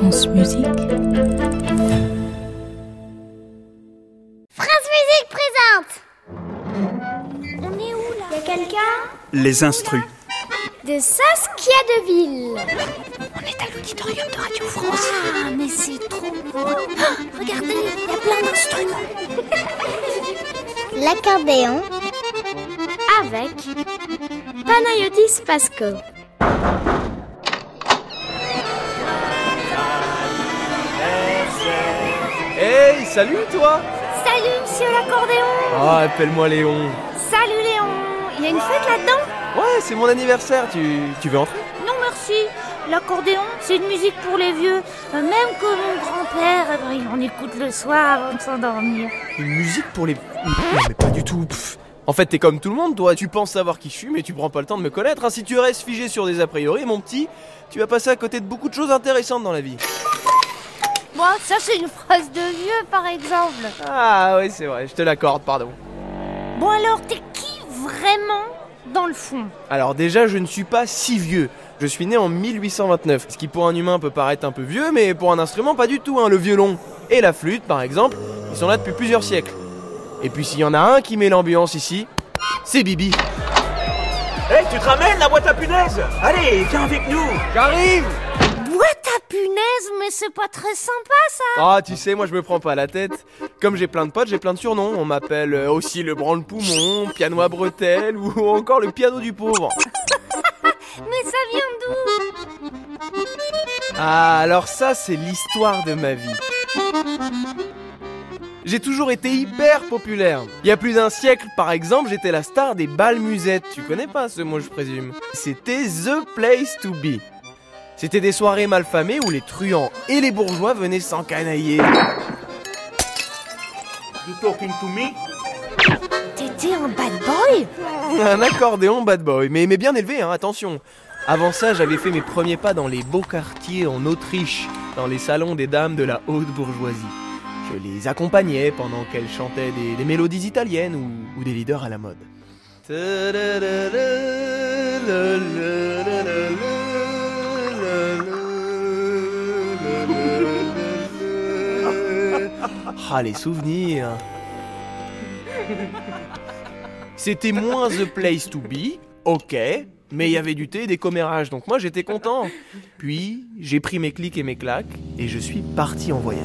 France Musique. France Musique présente On est où là? Y'a quelqu'un? Les instrus. De Saskia Deville. On est à l'auditorium de Radio France. Ah, mais c'est trop beau Ah, Regardez, il y a plein d'instruments. L'accordéon avec Panayotis Pasco. Salut toi Salut, monsieur l'accordéon Ah, appelle-moi Léon. Salut Léon Il y a une fête là-dedans? Ouais, c'est mon anniversaire, tu, tu veux entrer? Non merci. L'accordéon, c'est une musique pour les vieux. Euh, Même que mon grand-père, ben, il en écoute le soir avant de s'endormir. Une musique pour les... Non mais pas du tout. pff. En fait, t'es comme tout le monde, toi. Tu penses savoir qui je suis, mais tu prends pas le temps de me connaître. hein. Si tu restes figé sur des a priori, mon petit, tu vas passer à côté de beaucoup de choses intéressantes dans la vie. Moi, ça c'est une phrase de vieux par exemple. Ah oui, c'est vrai, je te l'accorde, pardon. Bon alors, t'es qui vraiment dans le fond? Alors déjà, je ne suis pas si vieux. Je suis né en 1829, ce qui pour un humain peut paraître un peu vieux, mais pour un instrument pas du tout. Hein. Le violon et la flûte, par exemple, ils sont là depuis plusieurs siècles. Et puis s'il y en a un qui met l'ambiance ici, c'est Bibi. Hey, tu te ramènes la boîte à punaise Allez, viens avec nous J'arrive c'est pas très sympa ça Ah, tu sais, moi je me prends pas la tête. Comme j'ai plein de potes, j'ai plein de surnoms. On m'appelle euh, aussi le branle-poumon, piano à bretelles ou encore le piano du pauvre. Mais ça vient d'où? Ah, alors ça, c'est l'histoire de ma vie. J'ai toujours été hyper populaire. Il y a plus d'un siècle, par exemple, j'étais la star des bals musettes. Tu connais pas ce mot, je présume? C'était The Place to Be. C'était des soirées malfamées où les truands et les bourgeois venaient s'encanailler. You talking to me? T'étais un bad boy? Un accordéon bad boy, mais, mais bien élevé, hein, attention. Avant ça, j'avais fait mes premiers pas dans les beaux quartiers en Autriche, dans les salons des dames de la haute bourgeoisie. Je les accompagnais pendant qu'elles chantaient des, des mélodies italiennes ou, ou des leaders à la mode. Ah, les souvenirs C'était moins The Place to Be, ok, mais il y avait du thé et des commérages, donc moi j'étais content. Puis j'ai pris mes clics et mes claques, et je suis parti en voyage.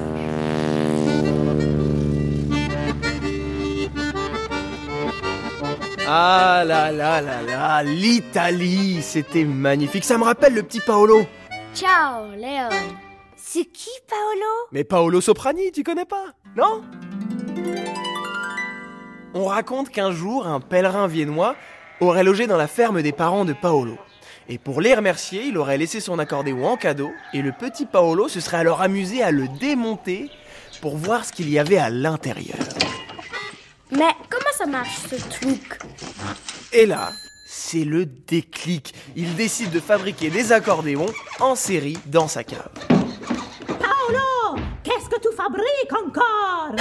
Ah là là là là, l'Italie, c'était magnifique. Ça me rappelle le petit Paolo. Ciao, Léon. C'est qui, Paolo? Mais Paolo Soprani, tu connais pas Non? On raconte qu'un jour, un pèlerin viennois aurait logé dans la ferme des parents de Paolo. Et pour les remercier, il aurait laissé son accordéon en cadeau, et le petit Paolo se serait alors amusé à le démonter pour voir ce qu'il y avait à l'intérieur. Mais comment ça marche ce truc? Et là, c'est le déclic. Il décide de fabriquer des accordéons en série dans sa cave. Encore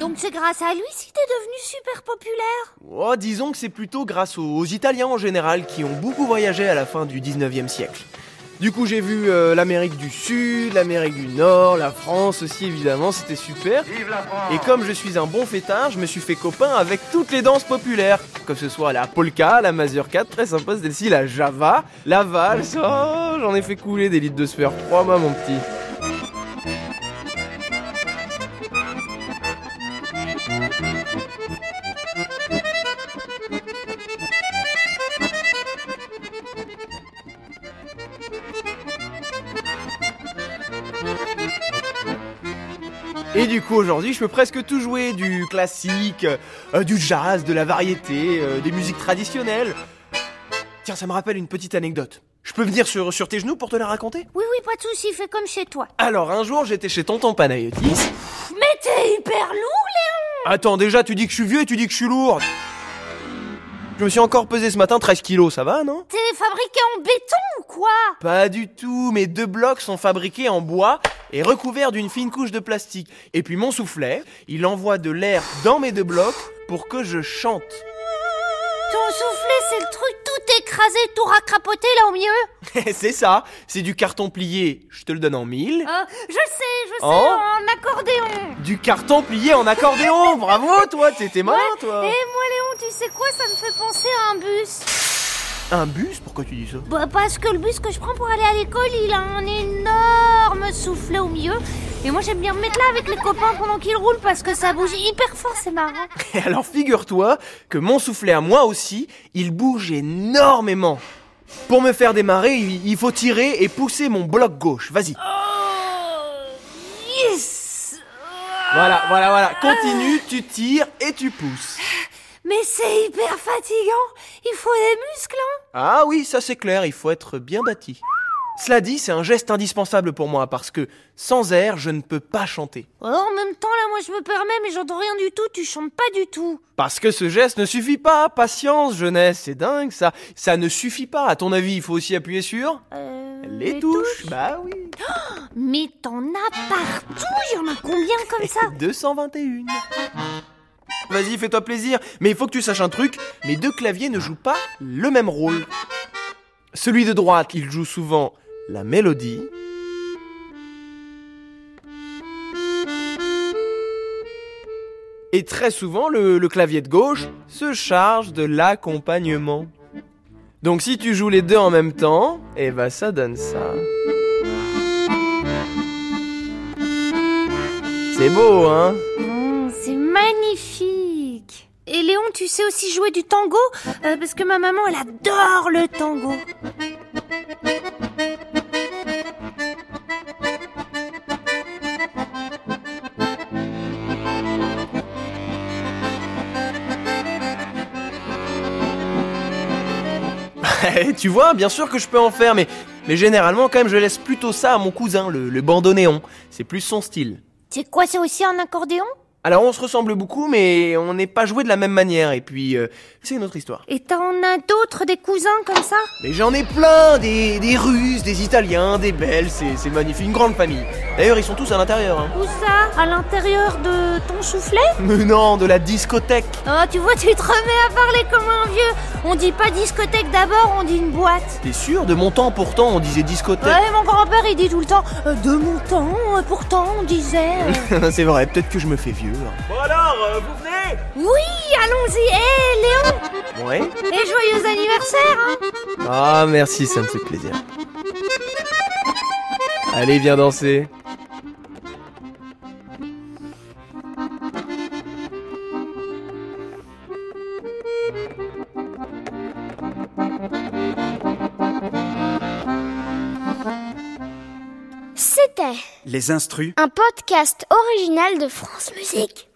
Donc c'est grâce à lui si t'es devenu super populaire? Oh, disons que c'est plutôt grâce aux, aux Italiens en général qui ont beaucoup voyagé à la fin du 19e siècle. Du coup, j'ai vu euh, l'Amérique du Sud, l'Amérique du Nord, la France aussi évidemment, c'était super. Et comme je suis un bon fêtard, je me suis fait copain avec toutes les danses populaires, que ce soit la polka, la mazurka, très sympa celle-ci, la java, la valse. Oh, j'en ai fait couler des litres de sphère 3 moi mon petit. Et du coup aujourd'hui je peux presque tout jouer, du classique, euh, du jazz, de la variété, euh, des musiques traditionnelles. Tiens, ça me rappelle une petite anecdote. Je peux venir sur, sur tes genoux pour te la raconter? Oui, oui, pas de soucis, fais comme chez toi. Alors un jour j'étais chez tonton Panayotis. Mais t'es hyper lourd, Léon Attends, déjà tu dis que je suis vieux et tu dis que je suis lourd. Je me suis encore pesé ce matin 13 kilos, ça va non? T'es fabriqué en béton ou quoi? Pas du tout, mes deux blocs sont fabriqués en bois et recouverts d'une fine couche de plastique. Et puis mon soufflet, il envoie de l'air dans mes deux blocs pour que je chante. Ton soufflet, c'est le truc tout écrasé, tout racrapoté là au milieu c'est ça, c'est du carton plié, je te le donne en mille. Euh, Je sais, je sais, Oh. en accordéon Du carton plié en accordéon, bravo toi, t'étais malin Et toi. moi Léon, tu sais quoi, ça me fait penser à un bus. Un bus, pourquoi tu dis ça? Bah, parce que le bus que je prends pour aller à l'école, il a un énorme soufflet au milieu. Et moi j'aime bien me mettre là avec les copains pendant qu'il roule parce que ça bouge hyper fort, c'est marrant. Et alors figure-toi que mon soufflet à moi aussi, il bouge énormément. Pour me faire démarrer, il il faut tirer et pousser mon bloc gauche. Vas-y. Oh, yes Voilà, voilà, voilà. Continue, tu tires et tu pousses. Mais c'est hyper fatigant. Il faut des muscles, hein Ah oui, ça c'est clair, il faut être bien bâti. Cela dit, c'est un geste indispensable pour moi parce que sans air, je ne peux pas chanter. Oh, En même temps, là, moi je me permets, mais j'entends rien du tout. Tu chantes pas du tout. Parce que ce geste ne suffit pas. Patience, jeunesse, c'est dingue ça. Ça ne suffit pas. À ton avis, il faut aussi appuyer sur Euh, les, touches. Bah oui. Mais t'en as partout. Il y en a combien comme ça? 221. Vas-y, fais-toi plaisir. Mais il faut que tu saches un truc. Mes deux claviers ne jouent pas le même rôle. Celui de droite, il joue souvent la mélodie. Et très souvent, le, clavier de gauche se charge de l'accompagnement. Donc si tu joues les deux en même temps, eh ben ça donne ça. C'est beau, hein? Magnifique. Et Léon, tu sais aussi jouer du tango? Euh, Parce que ma maman, elle adore le tango. Tu vois, bien sûr que je peux en faire, mais, mais généralement, quand même, je laisse plutôt ça à mon cousin, le, le bandoneon. C'est plus son style. C'est quoi, c'est aussi un accordéon? Alors, on se ressemble beaucoup, mais on n'est pas joué de la même manière, et puis, euh, c'est une autre histoire. Et t'en as d'autres, des cousins comme ça? Mais j'en ai plein, des, des Russes, des Italiens, des Belges, c'est c'est magnifique, une grande famille. D'ailleurs, ils sont tous à l'intérieur. Hein. Où ça? À l'intérieur de ton soufflet? Mais non, de la discothèque. Oh, tu vois, tu te remets à parler comme un vieux. On dit pas discothèque d'abord, on dit une boîte. T'es sûr? De mon temps, pourtant, on disait discothèque. Ouais, mon grand-père, il dit tout le temps euh, De mon temps, euh, pourtant, on disait. euh. c'est vrai, peut-être que je me fais vieux. Bon alors, euh, vous venez Oui, allons-y. Hé, Léon Ouais Et joyeux anniversaire, hein Ah, merci, ça me fait plaisir. Allez, viens danser. C'était Les instrus un podcast original de France Musique.